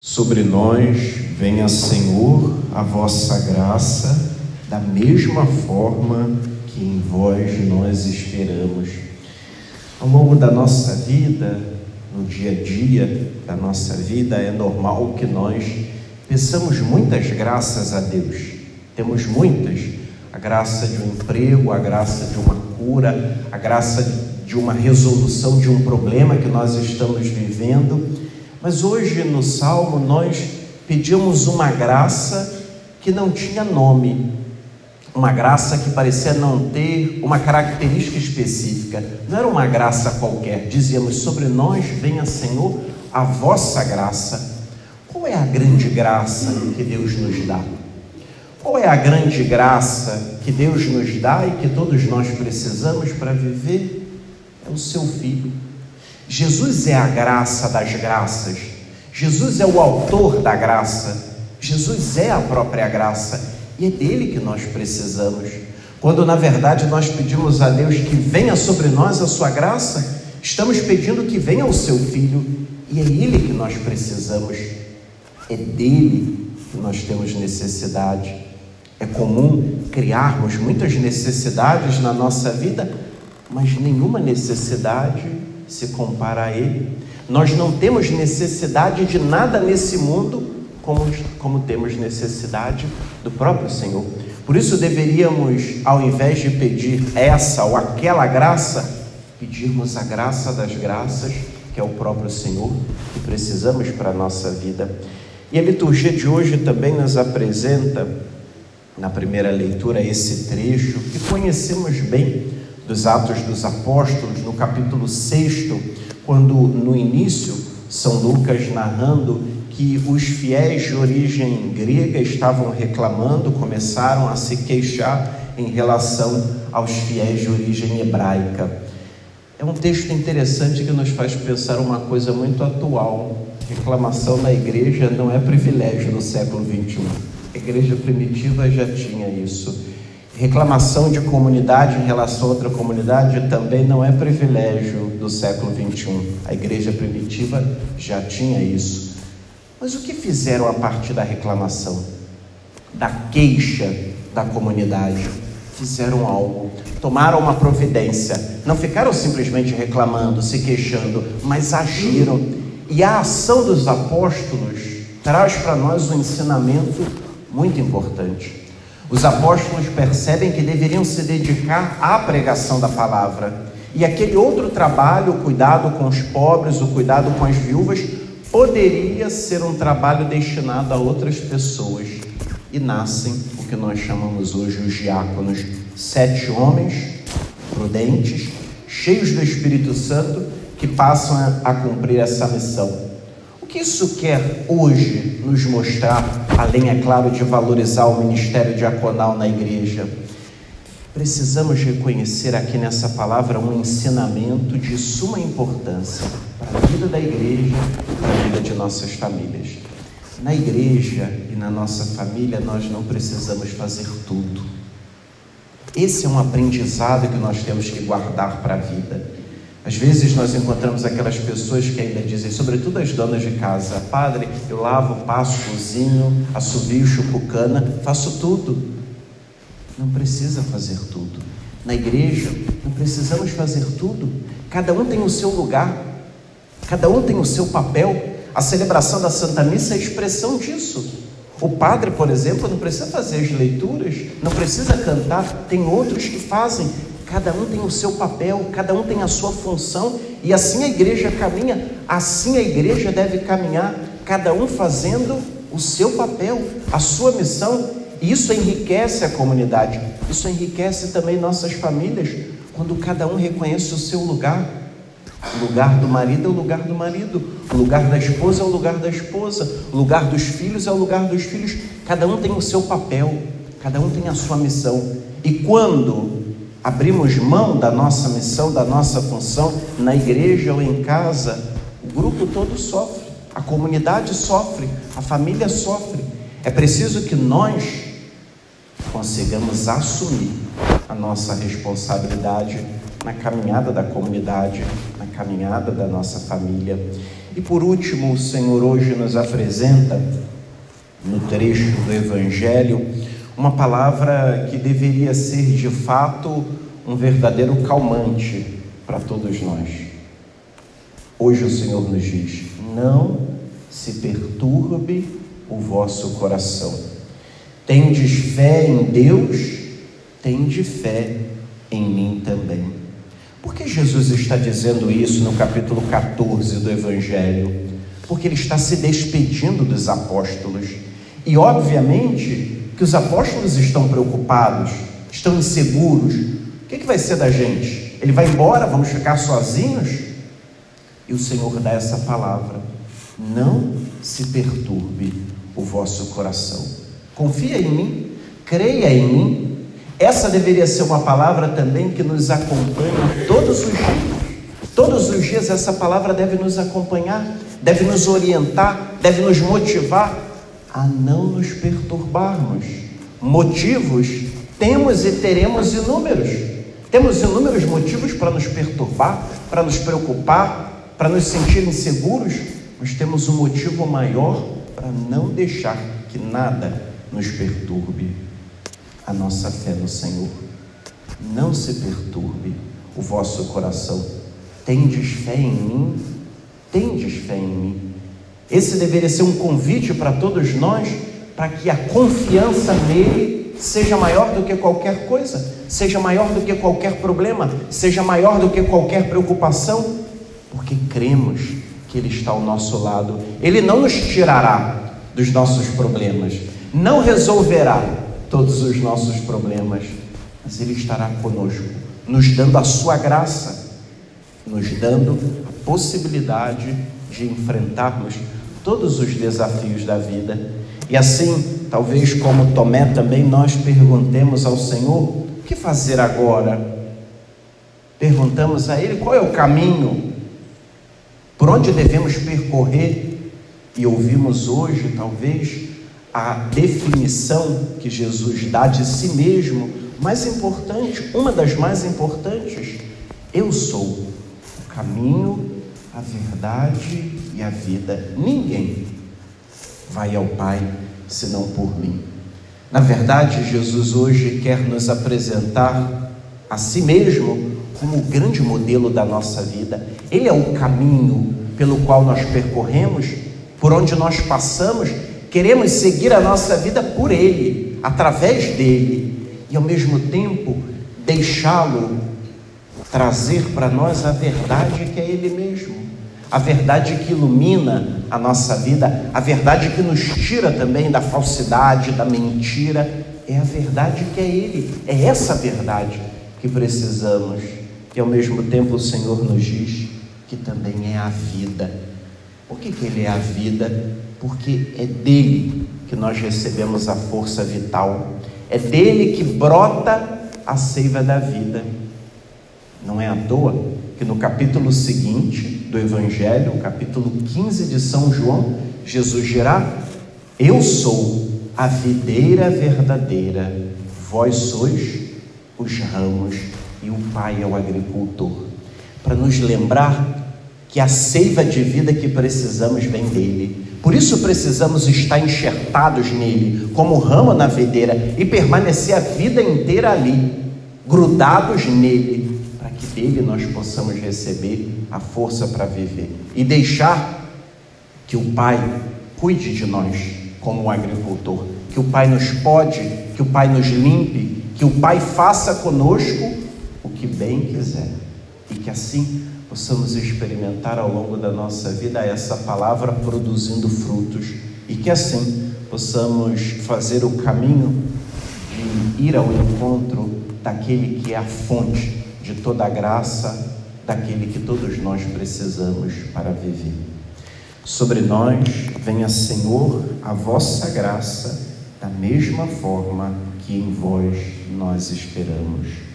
Sobre nós venha, Senhor, a vossa graça, da mesma forma que em vós nós esperamos. Ao longo da nossa vida, no dia a dia da nossa vida, é normal que nós peçamos muitas graças a Deus. Temos muitas: a graça de um emprego, a graça de uma cura, a graça de uma resolução de um problema que nós estamos vivendo mas hoje no salmo nós pedimos uma graça que não tinha nome, uma graça que parecia não ter uma característica específica, não era uma graça qualquer. Dizíamos: Sobre nós venha, Senhor, a vossa graça. Qual é a grande graça que Deus nos dá? Qual é a grande graça que Deus nos dá e que todos nós precisamos para viver? É o seu Filho. Jesus é a graça das graças. Jesus é o autor da graça. Jesus é a própria graça. E é dele que nós precisamos. Quando na verdade nós pedimos a Deus que venha sobre nós a sua graça, estamos pedindo que venha o seu filho. E é ele que nós precisamos. É dele que nós temos necessidade. É comum criarmos muitas necessidades na nossa vida, mas nenhuma necessidade se compara a Ele. Nós não temos necessidade de nada nesse mundo como, como temos necessidade do próprio Senhor. Por isso deveríamos, ao invés de pedir essa ou aquela graça, pedirmos a graça das graças, que é o próprio Senhor, que precisamos para a nossa vida. E a liturgia de hoje também nos apresenta, na primeira leitura, esse trecho que conhecemos bem dos Atos dos Apóstolos, no capítulo 6, quando no início São Lucas narrando que os fiéis de origem grega estavam reclamando, começaram a se queixar em relação aos fiéis de origem hebraica. É um texto interessante que nos faz pensar uma coisa muito atual. Reclamação na igreja não é privilégio do século 21. A igreja primitiva já tinha isso. Reclamação de comunidade em relação a outra comunidade também não é privilégio do século 21. A igreja primitiva já tinha isso. Mas o que fizeram a partir da reclamação, da queixa da comunidade? Fizeram algo, tomaram uma providência, não ficaram simplesmente reclamando, se queixando, mas agiram. E a ação dos apóstolos traz para nós um ensinamento muito importante. Os apóstolos percebem que deveriam se dedicar à pregação da palavra. E aquele outro trabalho, o cuidado com os pobres, o cuidado com as viúvas, poderia ser um trabalho destinado a outras pessoas. E nascem o que nós chamamos hoje os diáconos, sete homens prudentes, cheios do Espírito Santo, que passam a, a cumprir essa missão que isso quer hoje nos mostrar, além, é claro, de valorizar o ministério diaconal na igreja? Precisamos reconhecer aqui nessa palavra um ensinamento de suma importância para a vida da igreja e para a vida de nossas famílias. Na igreja e na nossa família, nós não precisamos fazer tudo. Esse é um aprendizado que nós temos que guardar para a vida. Às vezes nós encontramos aquelas pessoas que ainda dizem, sobretudo as donas de casa, Padre, eu lavo, passo, cozinho, assovio, chupo cana, faço tudo. Não precisa fazer tudo. Na igreja, não precisamos fazer tudo. Cada um tem o seu lugar, cada um tem o seu papel. A celebração da Santa Missa é expressão disso. O padre, por exemplo, não precisa fazer as leituras, não precisa cantar, tem outros que fazem, Cada um tem o seu papel, cada um tem a sua função, e assim a igreja caminha, assim a igreja deve caminhar, cada um fazendo o seu papel, a sua missão, e isso enriquece a comunidade, isso enriquece também nossas famílias, quando cada um reconhece o seu lugar. O lugar do marido é o lugar do marido, o lugar da esposa é o lugar da esposa, o lugar dos filhos é o lugar dos filhos, cada um tem o seu papel, cada um tem a sua missão. E quando abrimos mão da nossa missão, da nossa função na igreja ou em casa, o grupo todo sofre, a comunidade sofre, a família sofre. É preciso que nós consigamos assumir a nossa responsabilidade na caminhada da comunidade, na caminhada da nossa família. E por último, o Senhor hoje nos apresenta, no trecho do Evangelho, uma palavra que deveria ser de fato um verdadeiro calmante para todos nós. Hoje o Senhor nos diz: não se perturbe o vosso coração. Tendes fé em Deus, tende fé em mim também. Por que Jesus está dizendo isso no capítulo 14 do Evangelho? Porque ele está se despedindo dos apóstolos. E, obviamente, que os apóstolos estão preocupados, estão inseguros. O que, que vai ser da gente? Ele vai embora? Vamos ficar sozinhos? E o Senhor dá essa palavra: não se perturbe o vosso coração. Confia em mim, creia em mim. Essa deveria ser uma palavra também que nos acompanha todos os dias. Todos os dias essa palavra deve nos acompanhar, deve nos orientar, deve nos motivar a não nos perturbarmos. Motivos temos e teremos inúmeros. Temos inúmeros motivos para nos perturbar, para nos preocupar, para nos sentir inseguros, mas temos um motivo maior para não deixar que nada nos perturbe a nossa fé no Senhor. Não se perturbe o vosso coração. Tendes fé em mim? Tendes fé em mim? Esse deveria ser um convite para todos nós, para que a confiança nele seja maior do que qualquer coisa, seja maior do que qualquer problema, seja maior do que qualquer preocupação, porque cremos que Ele está ao nosso lado. Ele não nos tirará dos nossos problemas, não resolverá todos os nossos problemas, mas Ele estará conosco, nos dando a Sua graça, nos dando a possibilidade de enfrentarmos todos os desafios da vida. E assim, talvez como Tomé também, nós perguntemos ao Senhor: o que fazer agora? Perguntamos a Ele qual é o caminho por onde devemos percorrer? E ouvimos hoje, talvez, a definição que Jesus dá de si mesmo, mais importante, uma das mais importantes: eu sou caminho, a verdade e a vida. Ninguém vai ao Pai senão por mim. Na verdade, Jesus hoje quer nos apresentar a si mesmo como o grande modelo da nossa vida. Ele é o caminho pelo qual nós percorremos, por onde nós passamos, queremos seguir a nossa vida por Ele, através dele, e ao mesmo tempo deixá-lo trazer para nós a verdade que é Ele mesmo, a verdade que ilumina a nossa vida, a verdade que nos tira também da falsidade, da mentira, é a verdade que é Ele, é essa verdade que precisamos e ao mesmo tempo o Senhor nos diz que também é a vida. Por que, que Ele é a vida? Porque é dele que nós recebemos a força vital, é dele que brota a seiva da vida. Não é à toa que no capítulo seguinte do Evangelho, capítulo 15 de São João, Jesus dirá: Eu sou a videira verdadeira, vós sois os ramos e o Pai é o agricultor, para nos lembrar que a seiva de vida que precisamos vem dele. Por isso precisamos estar enxertados nele, como ramo na videira, e permanecer a vida inteira ali, grudados nele, para que dele nós possamos receber a força para viver e deixar que o Pai cuide de nós como um agricultor, que o Pai nos pode, que o Pai nos limpe, que o Pai faça conosco que bem quiser, e que assim possamos experimentar ao longo da nossa vida essa palavra produzindo frutos, e que assim possamos fazer o caminho de ir ao encontro daquele que é a fonte de toda a graça, daquele que todos nós precisamos para viver. Sobre nós venha, Senhor, a vossa graça, da mesma forma que em vós nós esperamos.